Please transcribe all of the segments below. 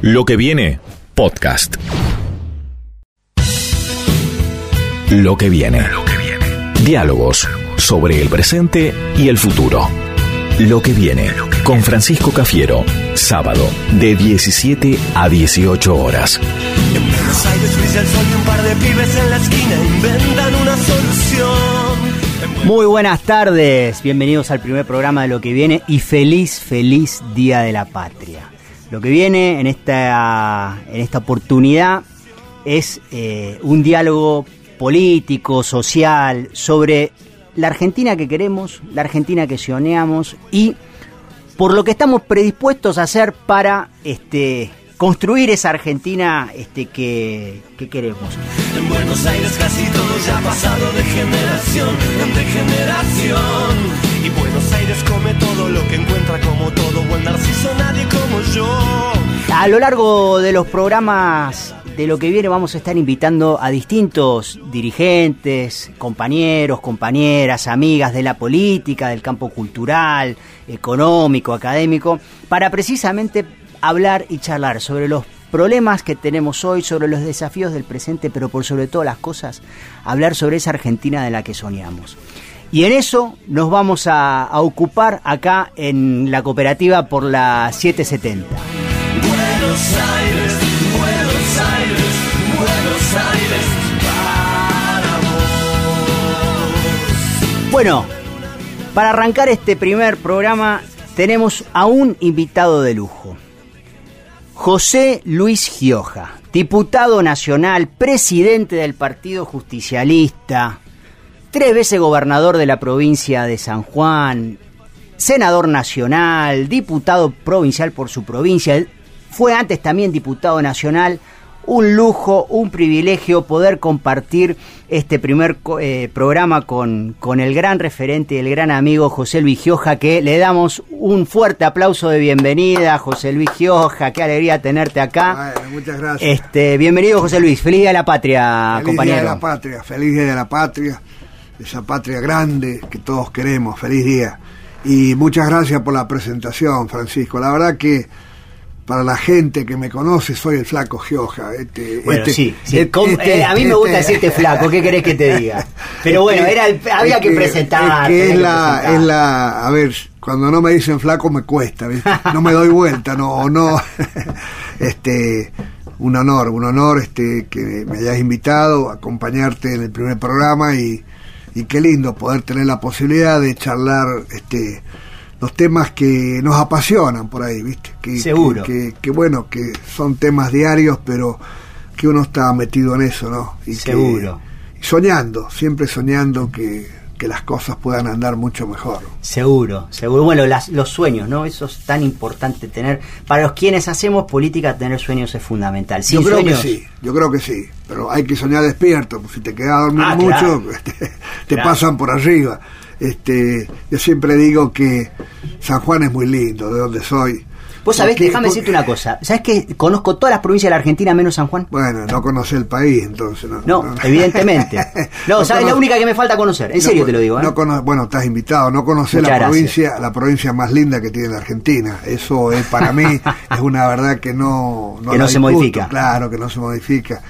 Lo que viene, podcast. Lo que viene. Diálogos sobre el presente y el futuro. Lo que viene con Francisco Cafiero, sábado de 17 a 18 horas. En Buenos Aires brilla el sol y un par de pibes en la esquina inventan una solución. Muy buenas tardes, bienvenidos al primer programa de Lo que viene y feliz, feliz Día de la Patria. Lo que viene en esta, en esta oportunidad es eh, un diálogo político, social, sobre la Argentina que queremos, la Argentina que soñamos y por lo que estamos predispuestos a hacer para este, construir esa Argentina este, que, que queremos. En Buenos Aires casi todo ya ha pasado de generación en generación. Y Buenos Aires come todo lo que encuentra como todo buen narciso, nadie como yo. A lo largo de los programas de lo que viene vamos a estar invitando a distintos dirigentes, compañeros, compañeras, amigas de la política, del campo cultural, económico, académico, para precisamente hablar y charlar sobre los problemas que tenemos hoy, sobre los desafíos del presente, pero por sobre todas las cosas, hablar sobre esa Argentina de la que soñamos. Y en eso nos vamos a, a ocupar acá en la cooperativa por la 770. Buenos Aires, Buenos Aires, Buenos Aires para vos. Bueno, para arrancar este primer programa tenemos a un invitado de lujo. José Luis Gioja, diputado nacional, presidente del Partido Justicialista, tres veces gobernador de la provincia de San Juan, senador nacional, diputado provincial por su provincia, fue antes también diputado nacional. Un lujo, un privilegio poder compartir este primer eh, programa con, con el gran referente y el gran amigo José Luis Gioja, que le damos un fuerte aplauso de bienvenida, José Luis Gioja, qué alegría tenerte acá. Bueno, muchas gracias. Este, bienvenido José Luis, feliz día de la patria, feliz compañero. día de la patria, feliz día de la patria, esa patria grande que todos queremos, feliz día. Y muchas gracias por la presentación, Francisco. La verdad que para la gente que me conoce soy el flaco Gioja. Este, Bueno, este- sí, sí, este- com- eh, a mí me gusta este- decirte flaco, ¿qué querés que te diga? Pero bueno, era el- había que presentar. Es que la, es la, a ver, cuando no me dicen flaco me cuesta, ¿viste? no me doy vuelta, no, o no, este, un honor, un honor, este, que me hayas invitado a acompañarte en el primer programa y, y qué lindo poder tener la posibilidad de charlar, este, los temas que nos apasionan por ahí, ¿viste? Que, Seguro. Que, que, que, bueno, que son temas diarios, pero que uno está metido en eso, ¿no? Y que- Seguro. y soñando, siempre soñando que, que las cosas puedan andar mucho mejor. Seguro, seguro. Bueno, las- los sueños, ¿no? Eso es tan importante tener. Para los quienes hacemos política, tener sueños es fundamental. Sin yo creo sueños, que sí, yo creo que sí, pero hay que soñar despierto, pues si te quedas a dormir Ah, mucho, claro. este, te Claro. pasan por arriba. Este, yo siempre digo que San Juan es muy lindo, de donde soy. Vos sabés, déjame decirte una cosa. ¿Sabés que conozco todas las provincias de la Argentina menos San Juan? Bueno, no conoce el país, entonces. No, No, evidentemente. No, ¿sabes? La única que me falta conocer. En serio te lo digo, ¿eh? no bueno, estás invitado. No conocer la gracias. provincia, la provincia más linda que tiene la Argentina. Eso es para mí es una verdad que no no Que no se discuto. modifica. Claro, que no se modifica.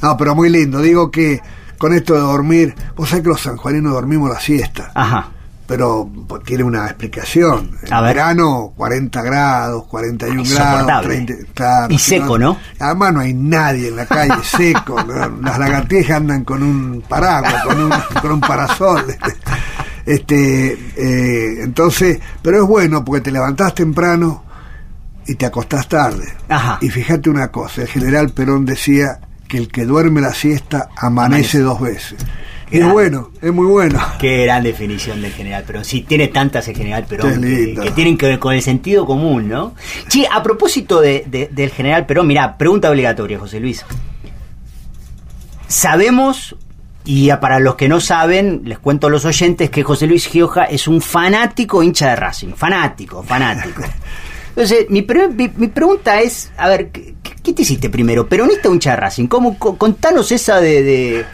No, pero muy lindo. Digo que con esto de dormir, vos sabés que los sanjuaninos dormimos la siesta, Ajá. pero pues, tiene una explicación. En verano 40 grados, 41 grados, Insoportable. 30, claro. Y seco, ¿no? Además no hay nadie en la calle seco. ¿no? Las lagartijas andan con un paraguas, con un, con un parasol. Este, eh, entonces, pero es bueno porque te levantás temprano y te acostás tarde. Ajá. Y fíjate una cosa, el general Perón decía que el que duerme la siesta Amanece. amanece, dos veces. Es bueno, es muy bueno. Qué gran definición del general Perón. Sí, tiene tantas el general Perón que, tienen que ver con el sentido común, ¿no? Sí, a propósito de- de- del general Perón, mirá, pregunta obligatoria, José Luis. Sabemos, y para los que no saben, les cuento a los oyentes que José Luis Gioja es un fanático hincha de Racing. Fanático, fanático. Entonces, mi, pre- mi- mi pregunta es, a ver, ¿qué, qué te hiciste primero? ¿Peronista o hincha de Racing? ¿Cómo, co- contanos esa de... de-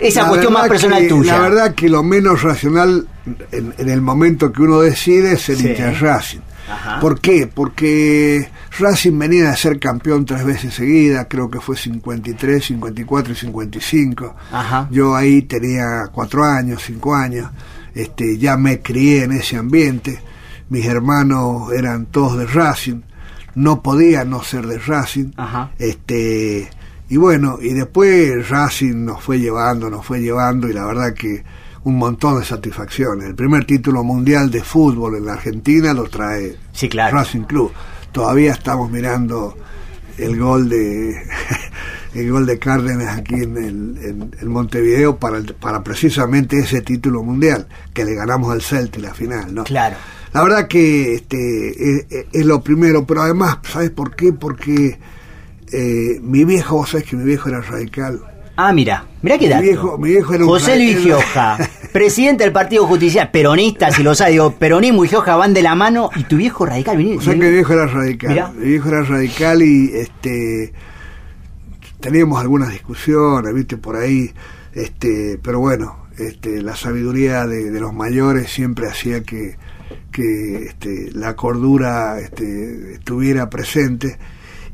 esa La cuestión más personal que- tuya. La verdad que lo menos racional en, en el momento que uno decide es el Sí. hincha de Racing. Ajá. ¿Por qué? Porque Racing venía de ser campeón tres veces seguidas, creo que fue 53, 54 y 55. Ajá. Yo ahí tenía cuatro años, cinco años, este, ya me crié en ese ambiente, mis hermanos eran todos de Racing, no podía no ser de Racing, Ajá. este, y bueno, y después Racing nos fue llevando, nos fue llevando, y la verdad que un montón de satisfacciones. El primer título mundial de fútbol en la Argentina lo trae Sí, claro. Racing Club. Todavía estamos mirando el gol de el gol de Cárdenas aquí en, el, en, en Montevideo para, el- para precisamente ese título mundial que le ganamos al Celta en la final, ¿no? Claro. La verdad que este es, lo primero, pero además, ¿sabes por qué? Porque eh, mi viejo, vos sabés que mi viejo era radical. Ah, mira, mira qué Mi dato. viejo- mi viejo era un José Luis. Gioja, presidente del Partido Justicial, peronista, si lo sabe, digo, peronismo y Gioja van de la mano, y tu viejo radical, vení, O sea que mi viejo era radical. Mirá. Mi viejo era radical y este teníamos algunas discusiones, viste, por ahí, este, pero bueno, este, la sabiduría de, de los mayores siempre hacía que, que este, la cordura este, estuviera presente.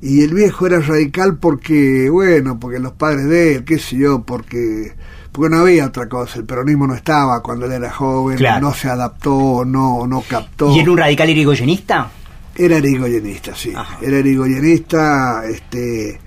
Y el viejo era radical porque, bueno, porque los padres de él, qué sé yo, porque porque no había otra cosa, el peronismo no estaba cuando él era joven, Claro. no se adaptó, no, no captó. ¿Y era un radical irigoyenista? Era erigoyenista, sí. Ajá. Era erigoyenista, este,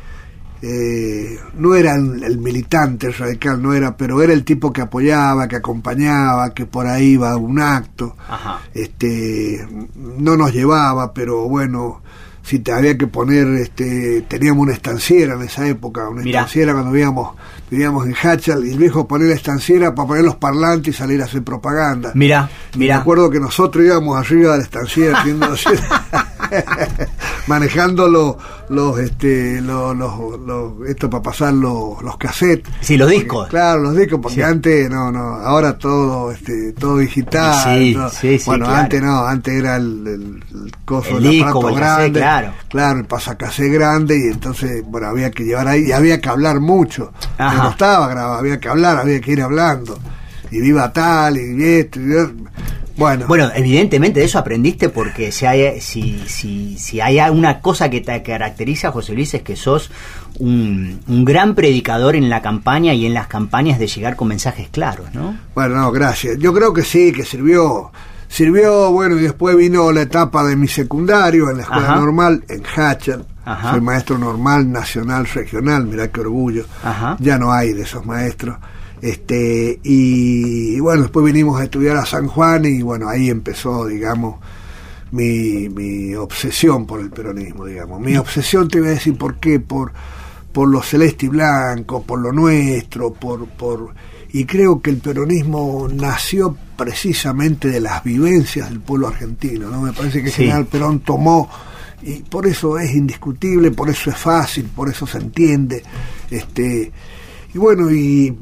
eh, no era el, el militante radical, no era, pero era el tipo que apoyaba, que acompañaba, que por ahí iba a un acto. Ajá. Este, no nos llevaba, pero bueno, si te había que poner, este, teníamos una estanciera en esa época, una Mirá. estanciera cuando vivíamos, vivíamos en Hachal, y el viejo ponía la estanciera para poner los parlantes y salir a hacer propaganda. Mira, Y Me mira. acuerdo que nosotros íbamos arriba de la estanciera haciendo manejando los, los, este, los, los, los- esto para pasar los, los cassettes. Sí, los Porque, discos. claro, los discos, porque Sí. antes, no, no, ahora todo, este, todo digital. Sí, ¿no? sí, sí, Bueno, claro. antes no, antes era el, el, el coso, El el, disco, aparato el cassette, grande. claro. Claro, el pasacasé grande, y entonces, bueno, había que llevar ahí, y había que hablar mucho. No estaba grabado, había que hablar, había que ir hablando. Y viva tal, y esto, y esto. Bueno, Bueno, evidentemente de eso aprendiste porque si hay, si, si, si hay una cosa que te caracteriza, José Luis, es que sos un, un gran predicador en la campaña y en las campañas de llegar con mensajes claros, ¿no? Bueno, no, gracias. Yo creo que sí, que sirvió. Sirvió, bueno, y después vino la etapa de mi secundario en la escuela Ajá. normal, en Hatchel. Ajá. Soy maestro normal, nacional, regional, mirá qué orgullo. Ajá. Ya no hay de esos maestros. Este, y, y bueno, después vinimos a estudiar a San Juan y bueno, ahí empezó, digamos, mi, mi obsesión por el peronismo, digamos. Mi obsesión, te voy a decir por qué, por, por lo celeste y blanco, por lo nuestro, por, por y creo que el peronismo nació precisamente de las vivencias del pueblo argentino, ¿no? Me parece que Sí. general Perón tomó y por eso es indiscutible, por eso es fácil, por eso se entiende, este y bueno y,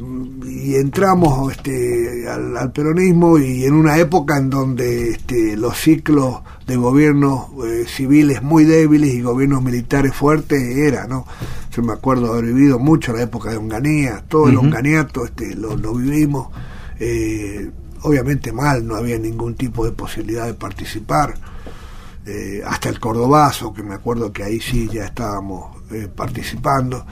y entramos este al, al peronismo y en una época en donde este, los ciclos de gobiernos eh, civiles muy débiles y gobiernos militares fuertes era no yo me acuerdo haber vivido mucho la época de Onganía todo el onganiato este lo, lo vivimos eh, obviamente mal no había ningún tipo de posibilidad de participar eh, hasta el Cordobazo, que me acuerdo que ahí sí ya estábamos eh, participando.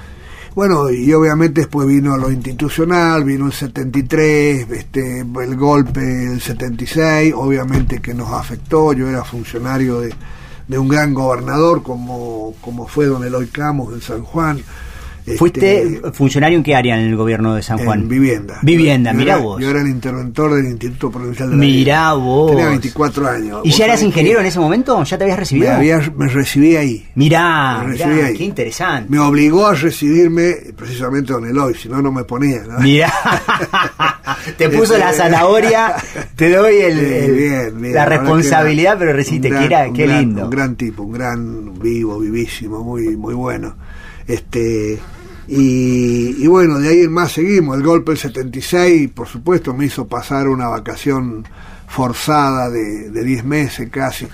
Bueno, y obviamente después vino lo institucional, vino el 73, este, el golpe del 76, obviamente que nos afectó, yo era funcionario de, de un gran gobernador como, como fue don Eloy Camus en San Juan. ¿Fuiste Este, funcionario en qué área en el gobierno de San Juan? en vivienda. Vivienda, mirá era- vos. Yo era el interventor del Instituto Provincial de la Mirá vos. Tenía 24 años. ¿Y ya eras ingeniero en ese momento? ¿Ya te habías Me, recibido? había- me recibí ahí. Mirá, Me recibí mirá, ahí. qué interesante. Me obligó a recibirme precisamente don Eloy, si no, no me ponía. ¿no? Mirá, te puso la zanahoria, te doy el, bien, bien. la responsabilidad, pero recibiste, que era, qué lindo. Un gran tipo, un gran vivo, vivísimo, muy, muy bueno. Este y, y bueno, de ahí en más seguimos. El golpe del 76, por supuesto, me hizo pasar una vacación forzada de, de 10 meses casi,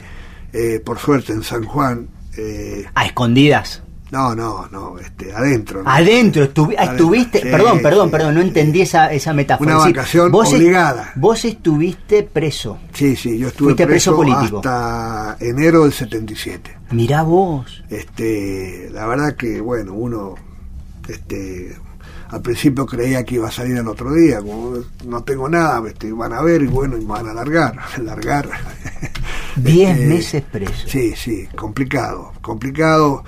eh, por suerte en San Juan. eh, A escondidas. No, no, no, este, adentro. ¿no? Adentro, estuvi- Adentro, estuviste, sí, perdón, perdón, sí, perdón, no sí. entendí esa, esa metáfora. Una vacación vos est- obligada. vos estuviste preso. Sí, sí, yo estuve Fuiste preso preso, político. hasta enero del 77. Mirá vos. Este, la verdad que, bueno, uno, este, al principio creía que iba a salir el otro día, como no tengo nada, este, van a ver y bueno, y me van a largar, largar. Diez Este, meses preso. Sí, sí, complicado, complicado.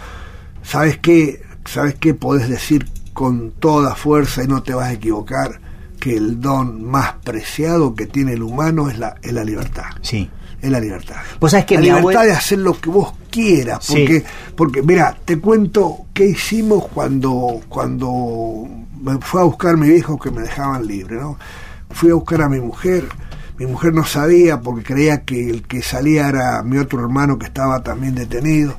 ¿Sabes qué? ¿Sabes qué podés decir con toda fuerza y no te vas a equivocar? Que el don más preciado que tiene el humano es la, es la libertad. Sí. Es la libertad. Vos sabés que la libertad abuela- de hacer lo que vos quieras. Sí. Porque, porque mira, te cuento qué hicimos cuando, cuando me fue a buscar mi viejo que me dejaban libre, ¿no? Fui a buscar a mi mujer. Mi mujer no sabía porque creía que el que salía era mi otro hermano que estaba también detenido.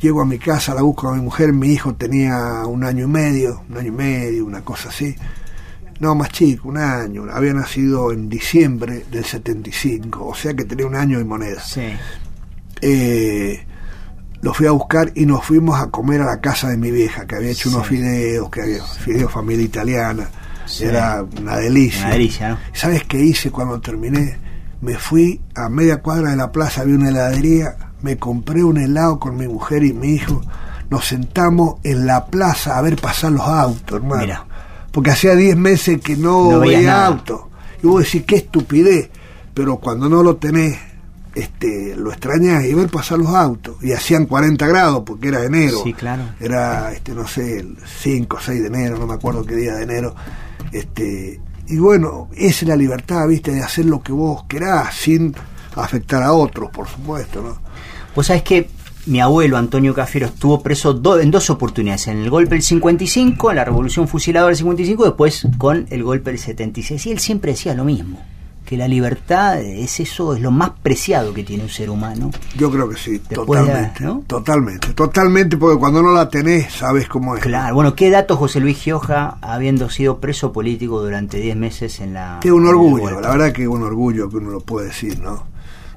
Llego a mi casa, la busco a mi mujer, mi hijo tenía un año y medio, un año y medio, una cosa así. No, más chico, un año. Había nacido en diciembre del 75, o sea que tenía un año y moneda. Sí. Eh, lo fui a buscar y nos fuimos a comer a la casa de mi vieja, que había hecho unos fideos, que había fideos familia italiana. Sí. Era una delicia. Una delicia, ¿no? ¿Sabes qué hice cuando terminé? Me fui a media cuadra de la plaza, había una heladería, me compré un helado con mi mujer y mi hijo, nos sentamos en la plaza a ver pasar los autos, hermano. Mira. Porque hacía 10 meses que no, No veía autos. Y vos decís, qué estupidez. Pero cuando no lo tenés, este, lo extrañás y ver pasar los autos. Y hacían 40 grados porque era enero. Sí, claro. Era, este, no sé, el 5 o 6 de enero, no me acuerdo qué día de enero. Este, y bueno, esa es la libertad, viste, de hacer lo que vos querás sin afectar a otros, por supuesto, ¿no? Vos sabés que mi abuelo Antonio Cafiero estuvo preso do- en dos oportunidades, en el golpe del 55, en la revolución fusiladora del 55, después con el golpe del 76. Y él siempre decía lo mismo, que la libertad es eso, es lo más preciado que tiene un ser humano. Yo creo que sí, Después totalmente, ¿no? totalmente, totalmente, porque cuando no la tenés, sabes cómo es. Claro, bueno, ¿qué datos José Luis Gioja, habiendo sido preso político durante 10 meses en la... Que un orgullo, la verdad que un orgullo que uno lo puede decir, ¿no?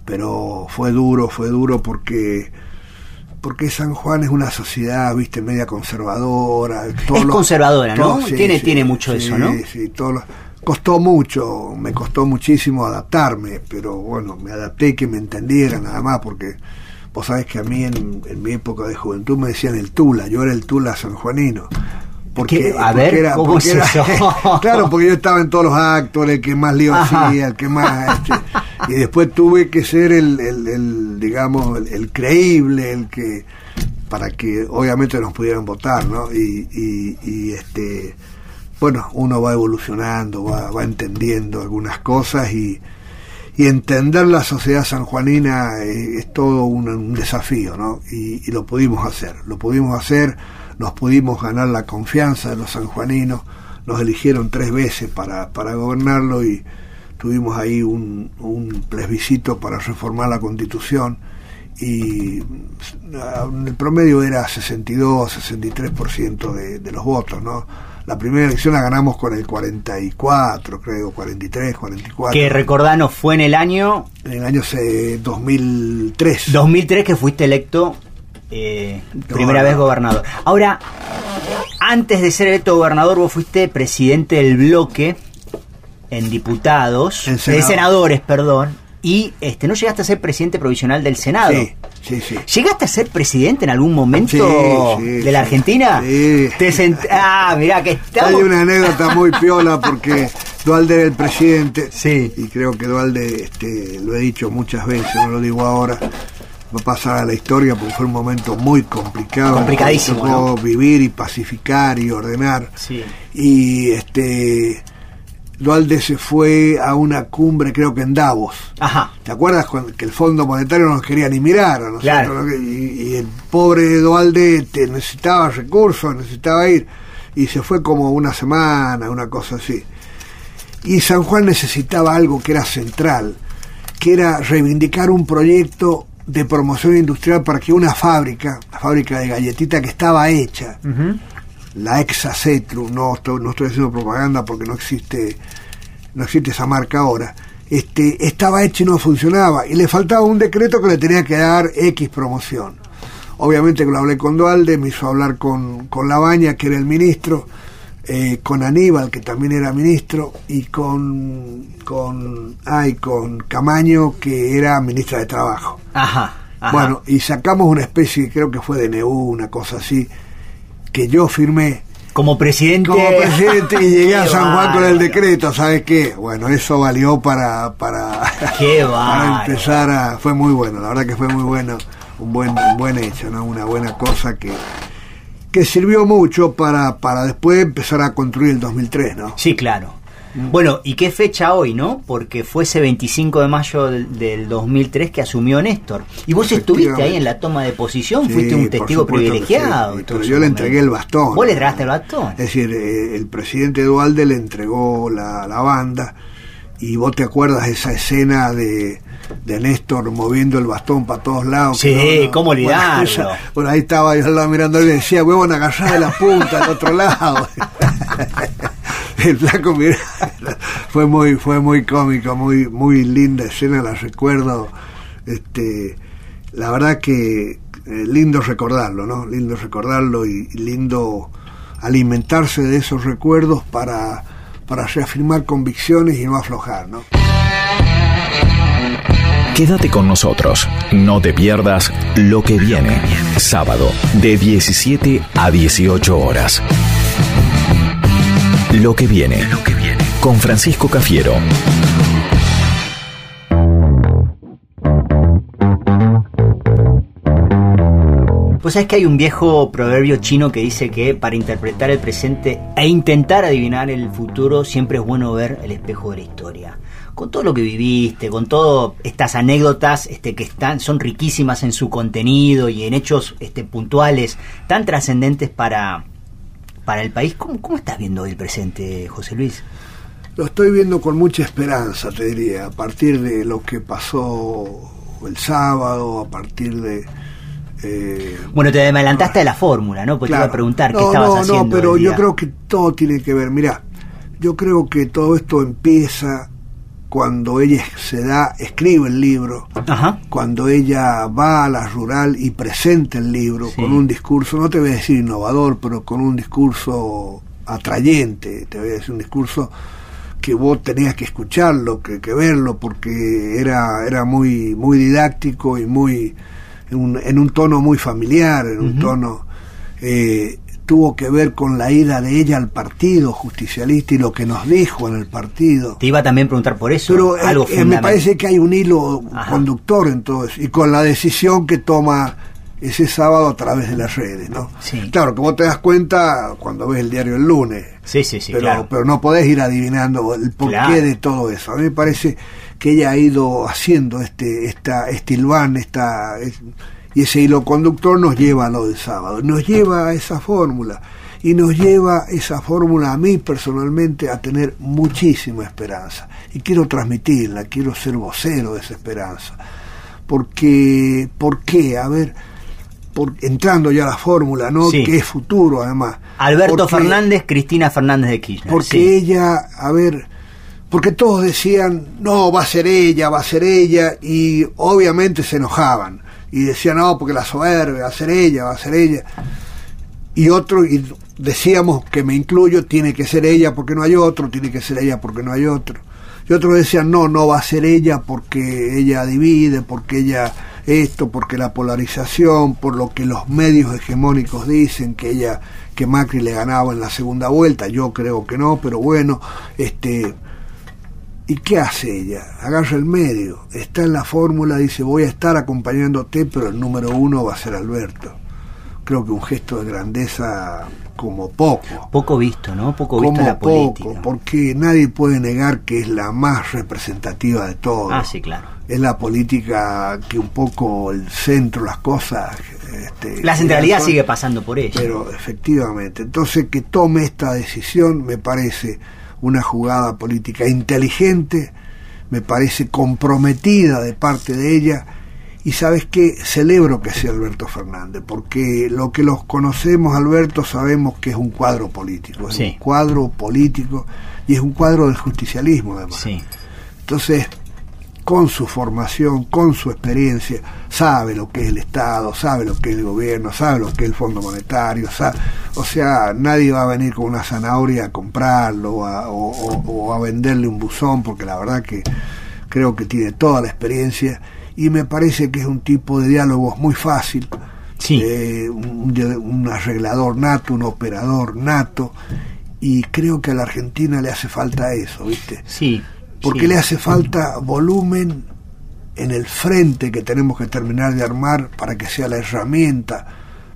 Pero fue duro, fue duro porque porque San Juan es una sociedad, viste, media conservadora. todos Es los- conservadora, ¿no? todos- Tiene- tiene mucho sí, eso, ¿no? Sí, todos los- costó mucho, me costó muchísimo adaptarme, pero bueno, me adapté y que me entendieran nada más, porque vos sabés que a mí en, en mi época de juventud me decían el Tula, yo era el Tula sanjuanino. Porque. A porque ver, ¿cómo porque es eso? claro, porque yo estaba en todos los actos, el que más lío hacía, el que más... este, y después tuve que ser el, el- digamos, el, el creíble, el que para que obviamente nos pudieran votar, ¿no? Y, y, y, este bueno, uno va evolucionando, va, va entendiendo algunas cosas y, y entender la sociedad sanjuanina eh, es todo un, un desafío, ¿no? Y, y lo pudimos hacer, lo pudimos hacer, nos pudimos ganar la confianza de los sanjuaninos, nos eligieron tres veces para, para gobernarlo y tuvimos ahí un, un plebiscito para reformar la constitución y ah, el promedio era 62, 63% de, de los votos, ¿no? La primera elección la ganamos con el 44, creo, 43, 44. Que recordanos, fue en el año En el año se- 2003. 2003 que fuiste electo eh, primera vez gobernador. Ahora, antes de ser electo gobernador, vos fuiste presidente del bloque en diputados, En de senador. senadores, perdón, y este no llegaste a ser presidente provisional del Senado. Sí, sí, sí. ¿Llegaste a ser presidente en algún momento Sí, sí, de la. Argentina? Sí. Te sent- Ah, mirá que estamos... Hay una anécdota muy piola porque Dualde era el presidente. Sí. Y creo que Dualde, este, lo he dicho muchas veces, no lo digo ahora, va a pasar a la historia porque fue un momento muy complicado. Complicadísimo, tocó ¿no? vivir y pacificar y ordenar. Sí. Y este. Dualde se fue a una cumbre, creo que en Davos. Ajá. ¿Te acuerdas que el Fondo Monetario no nos quería ni mirar nosotros? Claro. ¿no? Y, y el pobre Dualde te necesitaba recursos, necesitaba ir. Y se fue como una semana, una cosa así. Y San Juan necesitaba algo que era central, que era reivindicar un proyecto de promoción industrial para que una fábrica, la fábrica de galletita que estaba hecha. La Exacetru, no estoy, no estoy haciendo propaganda porque no existe, no existe esa marca ahora, este, estaba hecha y no funcionaba, y le faltaba un decreto que le tenía que dar X promoción. obviamente que lo hablé con Dualde, me hizo hablar con, con Labaña, que era el ministro, eh, con Aníbal, que también era ministro, y con, con, ay, con Camaño, que era ministra de Trabajo. Ajá, ajá. Bueno, y sacamos una especie, creo que fue de NEU, una cosa así, que yo firmé como presidente. como presidente y llegué a San Juan con el decreto, ¿sabes qué? Bueno, eso valió para para, Qué para empezar a fue muy bueno, la verdad que fue muy bueno, un buen un buen hecho, ¿no? Una buena cosa que que sirvió mucho para para después empezar a construir el 2003, ¿no? Sí, claro. Bueno, ¿y qué fecha hoy, no? Porque fue ese 25 de mayo del, del 2003 que asumió Néstor. Y vos estuviste ahí en la toma de posición, Sí, fuiste un testigo privilegiado. sí. Pero yo le entregué el bastón. ¿Vos le entregaste el bastón? Es decir, eh, el presidente Dualde le entregó la, la banda y vos te acuerdas esa escena de, de Néstor moviendo el bastón para todos lados. Sí, que ¿cómo olvidarlo? bueno, ahí estaba yo al lado mirando y le decía, huevón, agarrá de la punta del otro lado. fue muy, fue muy cómico, muy, muy linda escena, la recuerdo. Este, la verdad que eh, lindo recordarlo, ¿no? Lindo recordarlo y, y lindo alimentarse de esos recuerdos para, para reafirmar convicciones y no aflojar, ¿no? Quédate con nosotros, no te pierdas lo que viene. Sábado, de 17 a 18 horas. Lo que viene, con Francisco Cafiero. Pues sabés que hay un viejo proverbio chino que dice que para interpretar el presente e intentar adivinar el futuro siempre es bueno ver el espejo de la historia. Con todo lo que viviste, con todas estas anécdotas este, que están, son riquísimas en su contenido y en hechos este, puntuales tan trascendentes para, para el país, ¿cómo, ¿cómo estás viendo hoy el presente, José Luis? Lo estoy viendo con mucha esperanza, te diría, a partir de lo que pasó el sábado, a partir de... eh, Bueno, te adelantaste de la fórmula, ¿no? Porque te iba a preguntar qué estabas no, haciendo. No, pero yo creo que todo tiene que ver. Mira, yo creo que todo esto empieza cuando ella se da, escribe el libro, Ajá. cuando ella va a la rural y presenta el libro Sí. con un discurso, no te voy a decir innovador, pero con un discurso atrayente, te voy a decir un discurso que vos tenías que escucharlo, que, que verlo, porque era, era muy, muy didáctico y muy en un, en un tono muy familiar, en un tono eh, tuvo que ver con la ida de ella al partido justicialista y lo que nos dijo en el partido. Te iba también a preguntar por eso. Pero eh, algo eh, me fundamental. parece que hay un hilo Ajá. conductor en todo eso, y con la decisión que toma ese sábado a través de las redes, ¿no? Sí. Claro, vos te das cuenta cuando ves el diario el lunes, Sí, sí, sí, pero, claro. pero no podés ir adivinando el porqué Claro. de todo eso. A mí me parece que ella ha ido haciendo este, esta, este hilván, esta, es- y ese hilo conductor nos lleva a lo del sábado, nos lleva a esa fórmula, y nos lleva esa fórmula a mí personalmente a tener muchísima esperanza. Y quiero transmitirla, quiero ser vocero de esa esperanza. Porque, ¿por qué? A ver, por, entrando ya a la fórmula, ¿no? Sí. Que es futuro además. Alberto Porque- Fernández, Cristina Fernández de Kirchner. porque sí. ella, a ver, porque todos decían, no, va a ser ella, va a ser ella, y obviamente se enojaban. Y decían, no, porque la soberbia, va a ser ella, va a ser ella. Y otro, y decíamos que me incluyo, tiene que ser ella porque no hay otro, tiene que ser ella porque no hay otro. Y otros decían, no, no va a ser ella porque ella divide, porque ella esto, porque la polarización, por lo que los medios hegemónicos dicen, que ella, que Macri le ganaba en la segunda vuelta, yo creo que no, pero bueno, este, ¿y qué hace ella? Agarra el medio, está en la fórmula, dice, voy a estar acompañándote, pero el número uno va a ser Alberto. Creo que un gesto de grandeza como poco Poco visto, ¿no? Poco visto en la política. poco, porque nadie puede negar que es la más representativa de todo. Ah, sí, claro. Es la política que un poco el centro, las cosas. Este, La centralidad son- sigue pasando por ella. Pero efectivamente, entonces que tome esta decisión me parece una jugada política inteligente, me parece comprometida de parte de ella. Y sabes que celebro que sea Alberto Fernández, porque lo que los conocemos, Alberto, sabemos que es un cuadro político, es Sí. un cuadro político y es un cuadro del justicialismo además. Sí. Entonces, con su formación, con su experiencia, sabe lo que es el Estado, sabe lo que es el gobierno, sabe lo que es el Fondo Monetario, o sea, nadie va a venir con una zanahoria a comprarlo o a, venderle un buzón, porque la verdad que creo que tiene toda la experiencia y me parece que es un tipo de diálogos muy fácil, eh, un, un arreglador nato, un operador nato, y creo que a la Argentina le hace falta eso, ¿viste? Sí porque le hace falta volumen en el frente que tenemos que terminar de armar para que sea la herramienta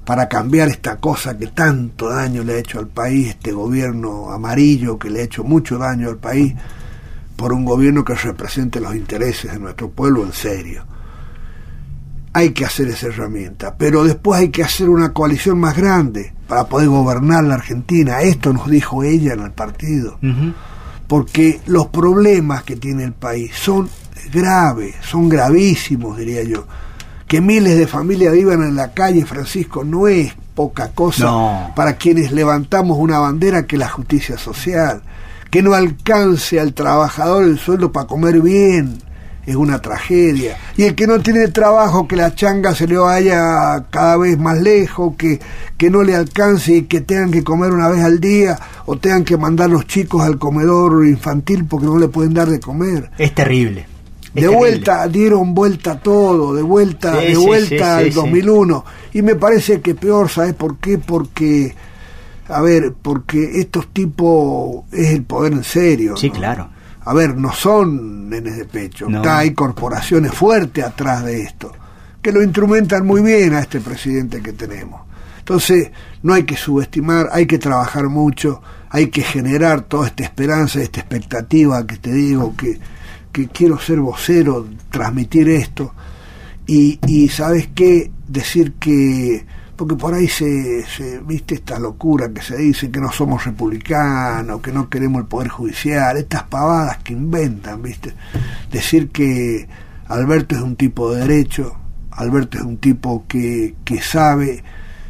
para cambiar esta cosa que tanto daño le ha hecho al país, este gobierno amarillo que le ha hecho mucho daño al país, por un gobierno que represente los intereses de nuestro pueblo en serio. Hay que hacer esa herramienta, pero después hay que hacer una coalición más grande para poder gobernar la Argentina. Esto nos dijo ella en el partido porque los problemas que tiene el país son graves, son gravísimos, diría yo. Que miles de familias vivan en la calle, Francisco, no es poca cosa para quienes levantamos una bandera que es la justicia social. Que no alcance al trabajador el sueldo para comer bien, es una tragedia. Y el que no tiene trabajo, que la changa se le vaya cada vez más lejos, que, que no le alcance y que tengan que comer una vez al día o tengan que mandar los chicos al comedor infantil porque no le pueden dar de comer. Es terrible. de vuelta, dieron vuelta todo, de vuelta, de vuelta al 2001. Y me parece que peor, ¿sabes por qué? Porque, a ver, porque estos tipos es el poder en serio. Sí, claro a ver, no son nenes de pecho, hay corporaciones fuertes atrás de esto, que lo instrumentan muy bien a este presidente que tenemos. Entonces, no hay que subestimar, hay que trabajar mucho, hay que generar toda esta esperanza, esta expectativa que te digo, que, que quiero ser vocero, transmitir esto. Y, y sabes qué, decir que porque por ahí se, viste esta locura que se dice que no somos republicanos, que no queremos el poder judicial, estas pavadas que inventan, viste, decir que Alberto es un tipo de derecho, Alberto es un tipo que, que sabe,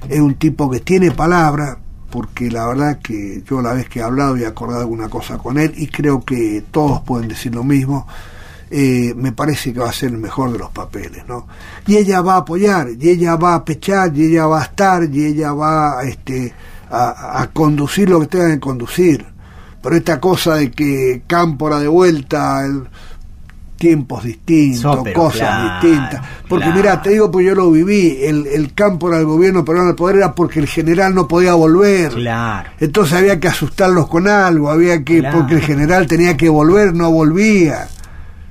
es un tipo que tiene palabra, porque la verdad que yo la vez que he hablado y he acordado alguna cosa con él y creo que todos pueden decir lo mismo, eh, me parece que va a ser el mejor de los papeles, ¿no? Y ella va a apoyar, y ella va a pechar, y ella va a estar, y ella va este, a, conducir lo que tenga que conducir. Pero esta cosa de que Cámpora de vuelta, tiempos distintos, cosas distintas. Porque mira, te digo, pues yo lo viví, el, el Cámpora del gobierno peruano del poder era porque el general no podía volver. Claro. Entonces había que asustarlos con algo, había que, porque el general tenía que volver, no volvía.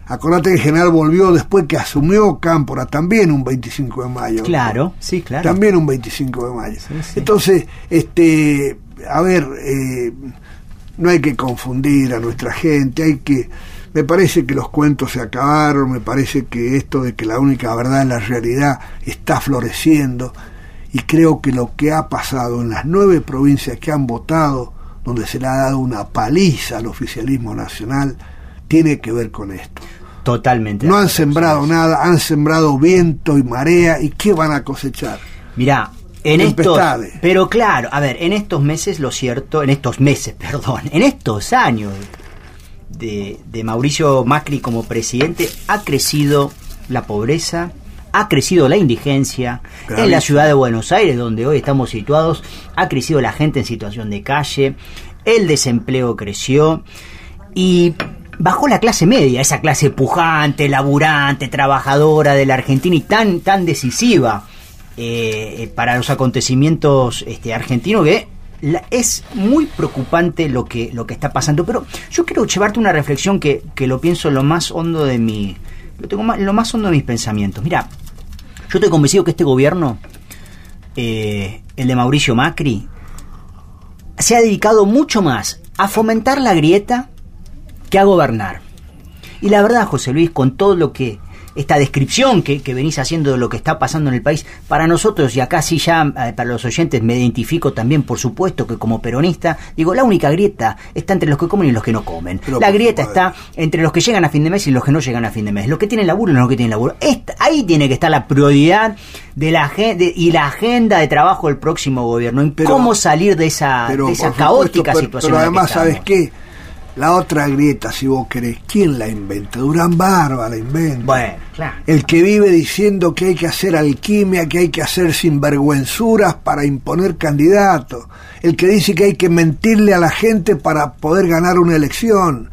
Acordate que general volvió después que asumió Cámpora, también un 25 de mayo. Claro, sí, claro. También un 25 de mayo. Entonces, este, a ver, eh, no hay que confundir a nuestra gente, hay que... Me parece que los cuentos se acabaron, me parece que esto de que la única verdad es la realidad está floreciendo y creo que lo que ha pasado en las nueve provincias que han votado, donde se le ha dado una paliza al oficialismo nacional, tiene que ver con esto. Totalmente. No han sembrado nada, han sembrado viento y marea, ¿y qué van a cosechar? Mirá, en estos, pero claro, a ver, en estos meses, lo cierto, en estos meses, perdón, en estos años de, de Mauricio Macri como presidente, ha crecido la pobreza, ha crecido la indigencia en la ciudad de Buenos Aires, donde hoy estamos situados, ha crecido la gente en situación de calle, el desempleo creció y bajó la clase media, esa clase pujante, laburante, trabajadora de la Argentina y tan, tan decisiva eh, eh, para los acontecimienos este, argentinos que es muy preocupante lo que, lo que está pasando. Pero yo quiero llevarte una reflexión que, que lo pienso en lo más hondo de mi. Lo tengo más, lo más hondo de mis pensamientos. Mira, yo estoy convencido que este gobierno, eh, el de Mauricio Macri, se ha dedicado mucho más a fomentar la grieta que a gobernar. Y la verdad, José Luis, con todo lo que esta descripción que, que, venís haciendo de lo que está pasando en el país, para nosotros, y acá sí ya eh, para los oyentes me identifico también, por supuesto, que como peronista, digo, la única grieta está entre los que comen y los que no comen. la grieta está entre los que llegan a fin de mes y los que no llegan a fin de mes. Los que tienen laburo y los que tienen laburo. ahí tiene que estar la prioridad de la de, y la agenda de trabajo del próximo gobierno, en cómo salir de esa, esa caótica situación. Pero además, ¿sabes qué? La otra grieta, si vos querés, ¿quién la inventa? Durán Barba la inventa. Bueno, claro. El que vive diciendo que hay que hacer alquimia, que hay que hacer sinvergüenzuras para imponer candidatos. El que dice que hay que mentirle a la gente para poder ganar una elección.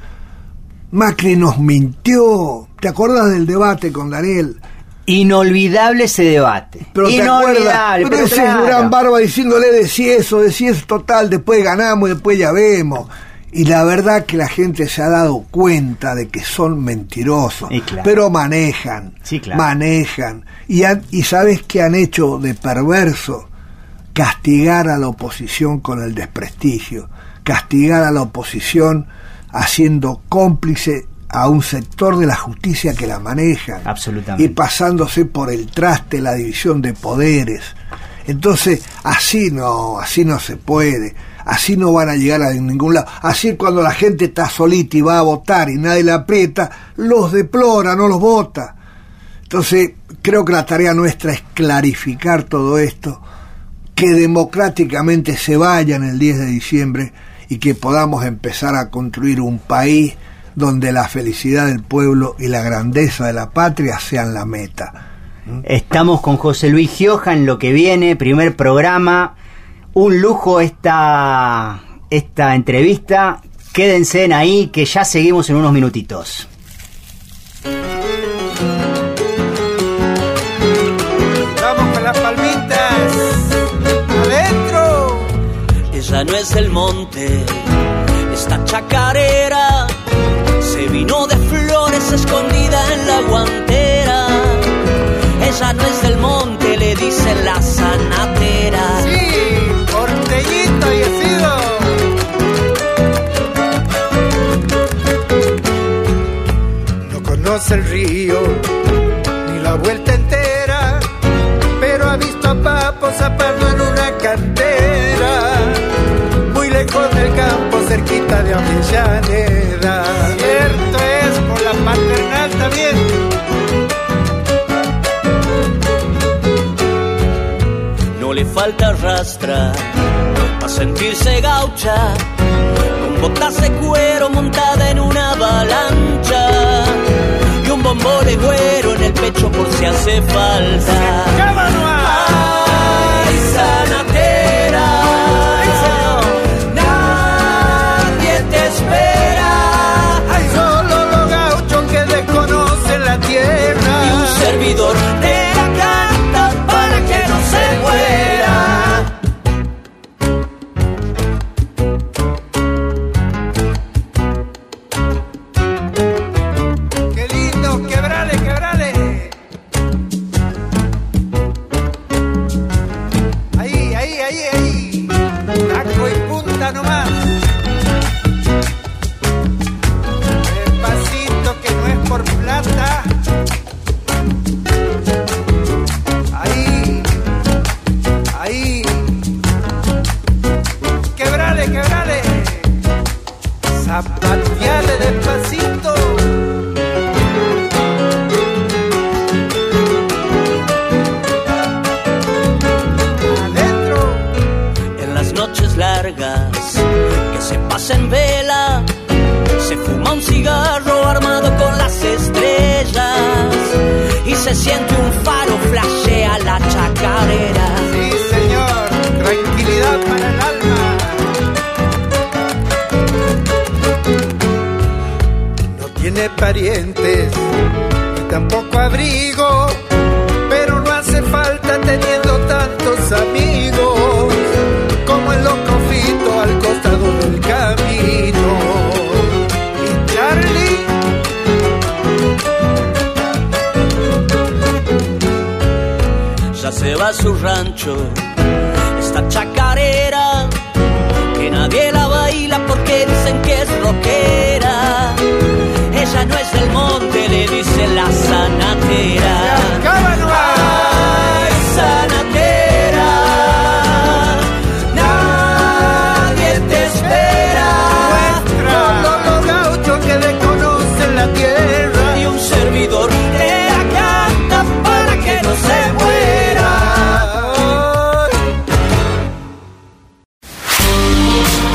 Macri nos mintió. ¿Te acuerdas del debate con Daniel? Inolvidable ese debate. Pero te acuerdas, Inolvidable. pero ese claro. es Durán Barba diciéndole de si eso, de si eso total, después ganamos y después ya vemos. Y la verdad que la gente se ha dado cuenta de que son mentirosos, claro. pero manejan, Sí, claro. manejan. Y, han- y sabes qué han hecho de perverso? Castigar a la oposición con el desprestigio, castigar a la oposición haciendo cómplice a un sector de la justicia que la manejan Absolutamente. y pasándose por el traste la división de poderes. Entonces, así no, así no se puede, así no van a llegar a ningún lado. Así cuando la gente está solita y va a votar y nadie la aprieta, los deplora, no los vota. Entonces, creo que la tarea nuestra es clarificar todo esto, que democráticamente se vayan el 10 de diciembre y que podamos empezar a construir un país donde la felicidad del pueblo y la grandeza de la patria sean la meta. Estamos con José Luis Gioja en lo que viene, primer programa. Un lujo esta, esta entrevista. Quédense en ahí que ya seguimos en unos minutitos. Vamos con las palmitas. Adentro. Ella no es del monte, esta chacarera se vino de flores escondida en la guantera. Ella no es del monte, le dicen la sanatera. Sí, El río ni la vuelta entera, pero ha visto a Papo zapando en una cantera, muy lejos del campo, cerquita de Avellaneda. Cierto es, por la paternal también. No le falta rastra a sentirse gaucha, con botas de cuero montada en una avalancha de güero en el pecho por si hace falta. ¡Ay, sanatera! Nadie te espera. Hay solo los gauchos que desconocen la tierra. Y un servidor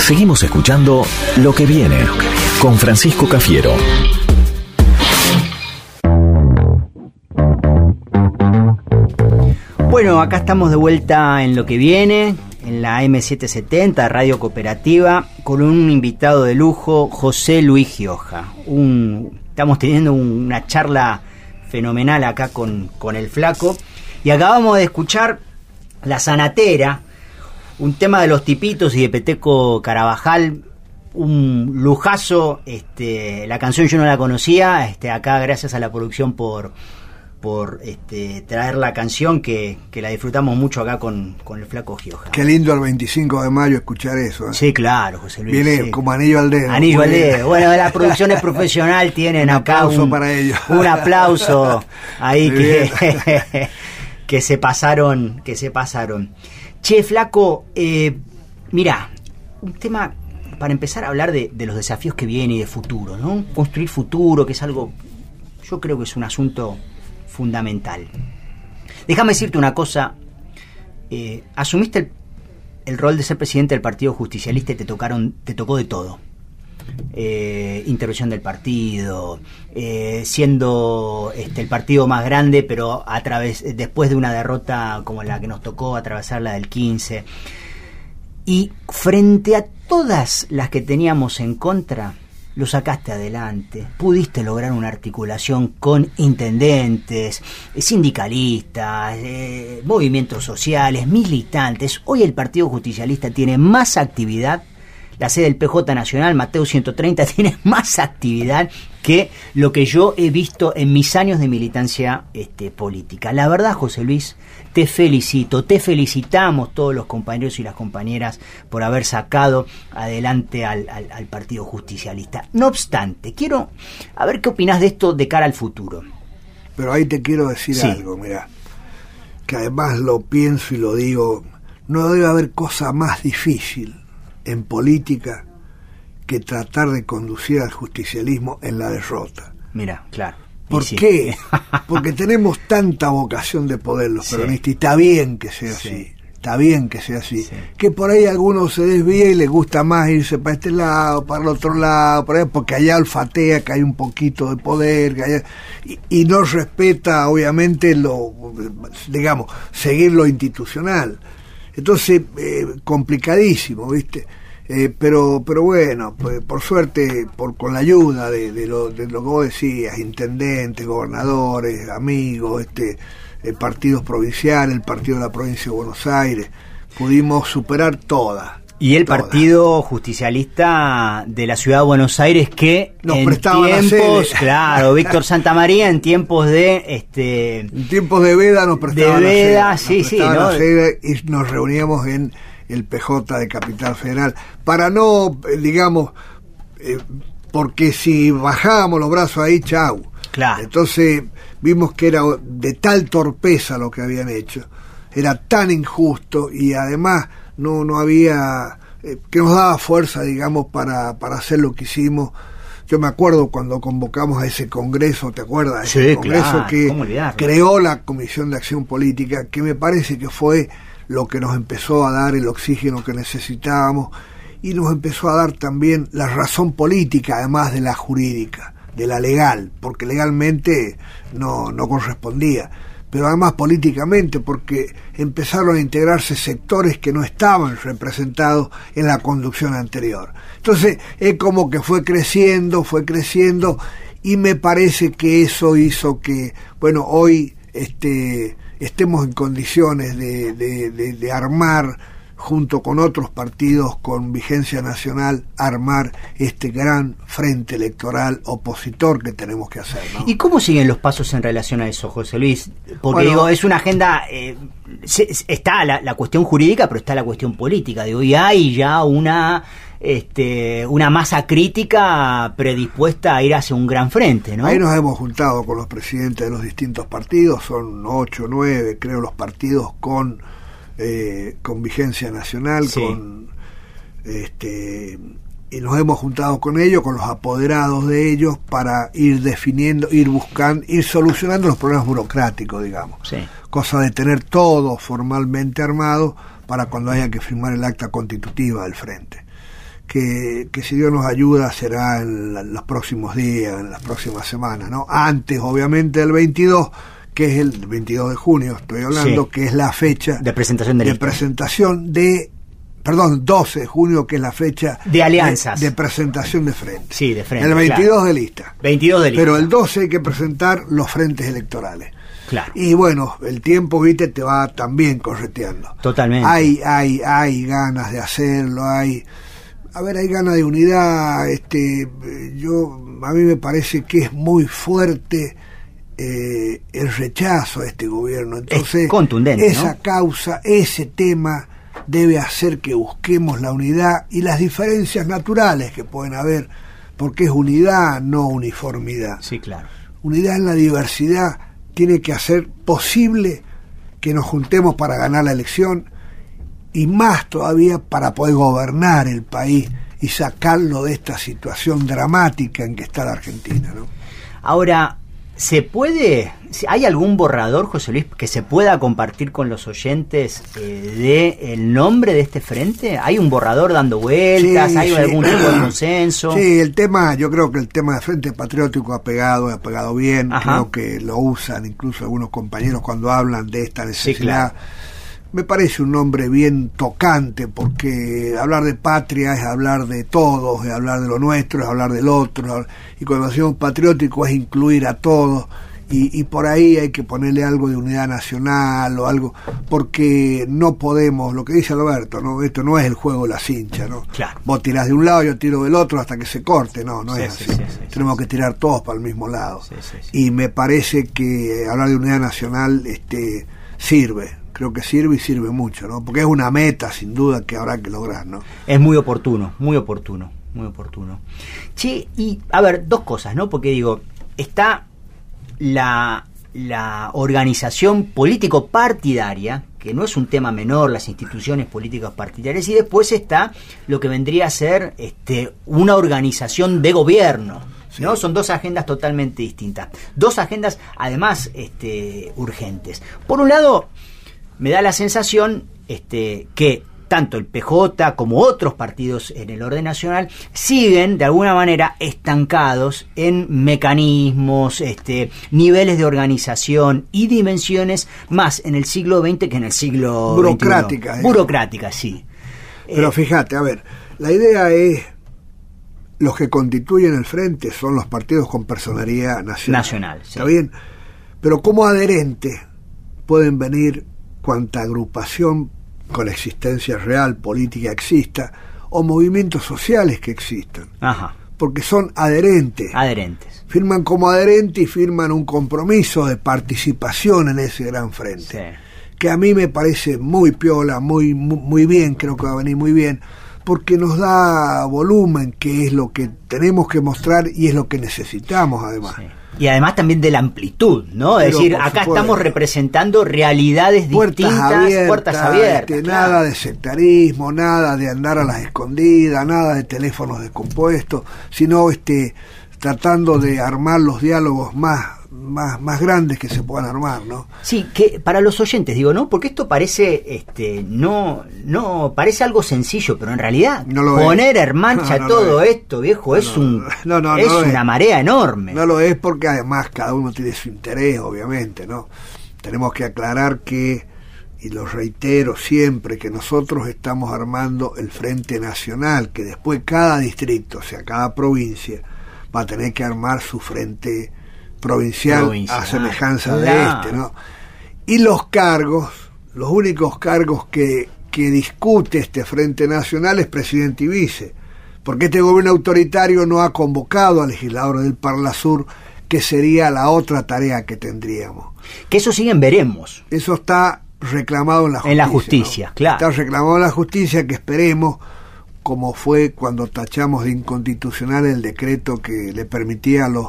Seguimos escuchando Lo que viene con Francisco Cafiero. Bueno, acá estamos de vuelta en Lo que viene, en la M770, Radio Cooperativa, con un invitado de lujo, José Luis Gioja. Estamos teniendo una charla fenomenal acá con, con el flaco. Y acabamos de escuchar La Sanatera, un tema de los tipitos y de Peteco Carabajal, un lujazo, este, la canción yo no la conocía, este, acá gracias a la producción por, por este, traer la canción que, que la disfrutamos mucho acá con, con el flaco Gioja. Qué lindo el 25 de mayo escuchar eso. ¿eh? Sí, claro, José Luis. Viene sí. como anillo al dedo. Anillo al dedo. Bueno, las producciones profesional tienen Un acá aplauso un, para ellos. un aplauso ahí que, que se pasaron, que se pasaron. Che, flaco, eh, mira, un tema para empezar a hablar de, los desafíos que vienen y de futuro, ¿no? Construir futuro, que es algo, yo creo que es un asunto fundamental. Déjame decirte una cosa, eh, asumiste el, el rol de ser presidente del Partido Justicialista y te tocaron, te tocó de todo. Eh, intervención del partido, eh, siendo este, el partido más grande, pero a través, después de una derrota como la que nos tocó atravesar la del 15. Y frente a todas las que teníamos en contra, lo sacaste adelante, pudiste lograr una articulación con intendentes, sindicalistas, eh, movimientos sociales, militantes. Hoy el Partido Justicialista tiene más actividad, la sede del PJ Nacional, Mateo 130, tiene más actividad que lo que yo he visto en mis años de militancia este, política. La verdad, José Luis, te felicito, te felicitamos todos los compañeros y las compañeras por haber sacado adelante al, al- al Partido Justicialista. No obstante, quiero a ver qué opinas de esto de cara al futuro. Pero ahí te quiero decir Sí. algo, mira, que además lo pienso y lo digo, no debe haber cosa más difícil en política que tratar de conducir al justicialismo en la derrota. Mira, claro. ¿Por sí. qué? Porque tenemos tanta vocación de poder los Sí. peronistas y está bien que sea Sí. así. Está bien que sea así. Sí. Que por ahí algunos se desvía y les gusta más irse para este lado, para el otro lado, por ahí, porque allá olfatea que hay un poquito de poder, que haya- y, y no respeta, obviamente, lo, digamos, seguir lo institucional. Entonces, eh, complicadísimo, ¿viste? Eh, pero pero bueno, pues, por suerte, por con la ayuda de, lo, de lo que vos decías, intendentes, gobernadores, amigos, este eh, partidos provinciales, el partido de la provincia de Buenos Aires, pudimos superar todas. Y el todas. Partido Justicialista de la Ciudad de Buenos Aires que Nos en tiempos, claro, Víctor Santamaría en tiempos de este En tiempos de veda nos prestaban De veda, la sí, sede, sí, y nos reuníamos en el PJ de Capital Federal para no, eh, digamos, eh, porque si bajábamos los brazos ahí, chau. Claro. Entonces vimos que era de tal torpeza lo que habían hecho, era tan injusto y además no, no había, eh, que nos daba fuerza, digamos, para, para hacer lo que hicimos. Yo me acuerdo cuando convocamos a ese congreso, ¿te acuerdas? Sí, Ese congreso claro, que creó la Comisión de Acción Política, que me parece que fue lo que nos empezó a dar el oxígeno que necesitábamos y nos empezó a dar también la razón política, además de la jurídica, de la legal, porque legalmente no, no correspondía, pero además políticamente, porque empezaron a integrarse sectores que no estaban representados en la conducción anterior. Entonces, es como que fue creciendo, fue creciendo, y me parece que eso hizo que, bueno, hoy este, estemos en condiciones de, de- armar, junto con otros partidos con vigencia nacional, armar este gran frente electoral opositor que tenemos que hacer. ¿no? ¿Y cómo siguen los pasos en relación a eso, José Luis? Porque Bueno. digo, es una agenda, eh, se- está la, la cuestión jurídica, pero está la cuestión política. Digo, y hay ya una, este, una masa crítica predispuesta a ir hacia un gran frente, ¿no? Ahí nos hemos juntado con los presidentes de los distintos partidos, son ocho, nueve, creo, los partidos con, eh, con vigencia nacional, Sí. con este y nos hemos juntado con ellos, con los apoderados de ellos, para ir definiendo, ir buscando, ir solucionando los problemas burocráticos, digamos. Sí. Cosa de tener todo formalmente armado para cuando haya que firmar el acta constitutiva del frente que, que si Dios nos ayuda será en, la- en los próximos días, en las próximas semanas, ¿no? Antes, obviamente, del 22, que es el 22 de junio, estoy hablando, Sí. que es la fecha De presentación de de presentación de, perdón, 12 de junio, que es la fecha De alianzas. de, presentación de frente. Sí, de frente, El 22 claro. de lista. 22 de lista. Pero el 12 hay que presentar los frentes electorales. Claro. Y bueno, el tiempo, viste, te va también correteando. Totalmente. Hay, hay, hay ganas de hacerlo, hay, a ver, hay ganas de unidad. Este, yo, a mí me parece que es muy fuerte eh, el rechazo a este gobierno. Entonces, contundente, esa ¿no? causa, ese tema debe hacer que busquemos la unidad y las diferencias naturales que pueden haber, porque es unidad, no uniformidad Sí, claro. unidad en la diversidad tiene que hacer posible que nos juntemos para ganar la elección y más todavía para poder gobernar el país y sacarlo de esta situación dramática en que está la Argentina. ¿no? Ahora, ¿se puede, si- hay algún borrador, José Luis, que se pueda compartir con los oyentes eh, de el nombre de este frente? ¿Hay un borrador dando vueltas? Sí, ¿Hay sí. algún tipo de consenso? Sí, el tema, yo creo que el tema de Frente Patriótico ha pegado, ha pegado bien, Ajá. creo que lo usan incluso algunos compañeros cuando hablan de esta necesidad. claro. Me parece un nombre bien tocante porque hablar de patria es hablar de todos, es hablar de lo nuestro, es hablar del otro, y cuando decimos patriótico es incluir a todos. Y, y por ahí hay que ponerle algo de unidad nacional o algo, porque no podemos, lo que dice Alberto, ¿no? esto no es el juego de la cincha, ¿no? Claro. Vos tirás de un lado, yo tiro del otro hasta que se corte, no, no Sí, es sí, así. sí, sí, Tenemos que tirar todos para el mismo lado. Y me parece que hablar de unidad nacional este, sirve, creo que sirve y sirve mucho, ¿no? Porque es una meta, sin duda, que habrá que lograr, ¿no? Es muy oportuno, muy oportuno, muy oportuno. Che, y a ver, dos cosas, ¿no? Porque digo, está la, la organización político-partidaria, que no es un tema menor, las instituciones políticas partidarias, y después está lo que vendría a ser este, una organización de gobierno. ¿no? Son dos agendas totalmente distintas. Dos agendas, además, este, urgentes. Por un lado, me da la sensación este, que tanto el PJ como otros partidos en el orden nacional siguen de alguna manera estancados en mecanismos, este, niveles de organización y dimensiones más en el siglo XX que en el siglo XXI. Burocráticas, digamos. Burocráticas, sí. Pero Eh, fíjate, a ver, la idea es, los que constituyen el frente son los partidos con personalidad nacional. Nacional, sí. ¿Está bien? Pero como adherente pueden venir cuanta agrupación con existencia real, política exista, o movimientos sociales que existan, Ajá, porque son adherentes. adherentes. Firman como adherente y firman un compromiso de participación en ese gran frente Sí. que a mí me parece muy piola, muy, muy, muy bien, creo que va a venir muy bien, porque nos da volumen, que es lo que tenemos que mostrar y es lo que necesitamos además. Sí. Y además también de la amplitud, ¿no? Es Pero, decir, acá supuesto. estamos representando realidades Puertas distintas, abiertas, puertas abiertas. este, claro. nada de sectarismo, nada de andar a las escondidas, nada de teléfonos descompuestos, sino este tratando de armar los diálogos más más más grandes que se puedan armar, ¿no? Sí, que para los oyentes digo, ¿no? Porque esto parece, este, no, no, parece algo sencillo, pero en realidad No lo poner es. en marcha No, no todo es. esto, viejo, es un, es. una marea enorme. No lo es porque además cada uno tiene su interés, obviamente, ¿no? Tenemos que aclarar que, y lo reitero siempre, que nosotros estamos armando el Frente Nacional, que después cada distrito, o sea, cada provincia, va a tener que armar su frente provincial, Provincial, a semejanza de claro. este, ¿no? Y los cargos, los únicos cargos que, que discute este Frente Nacional es presidente y vice, porque este gobierno autoritario no ha convocado a legisladores del Parlasur, que sería la otra tarea que tendríamos. Que eso siguen veremos. Eso está reclamado en la justicia. En la justicia, ¿no? claro. Está reclamado en la justicia que esperemos, como fue cuando tachamos de inconstitucional el decreto que le permitía a los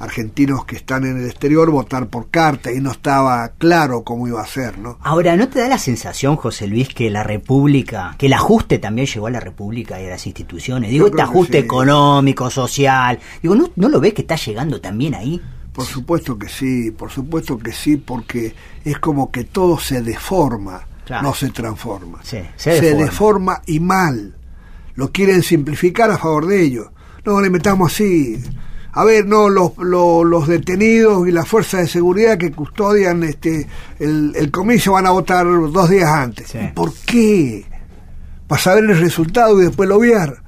argentinos que están en el exterior votar por carta y no estaba claro cómo iba a ser, ¿no? Ahora, ¿no te da la sensación, José Luis, que la República, que el ajuste también llegó a la República y a las instituciones? Digo, este ajuste sí. económico, social. Digo, ¿no, ¿no lo ves que está llegando también ahí? Por supuesto que sí, por supuesto que sí, porque es como que todo se deforma, Claro. no se transforma. Sí, se deforma. deforma y mal. lo quieren simplificar a favor de ellos. No, le metamos así. A ver, no, los, los, los detenidos y las fuerzas de seguridad que custodian este el, el comicio van a votar dos días antes. Sí. ¿Por qué? Para saber el resultado y después lo obviar.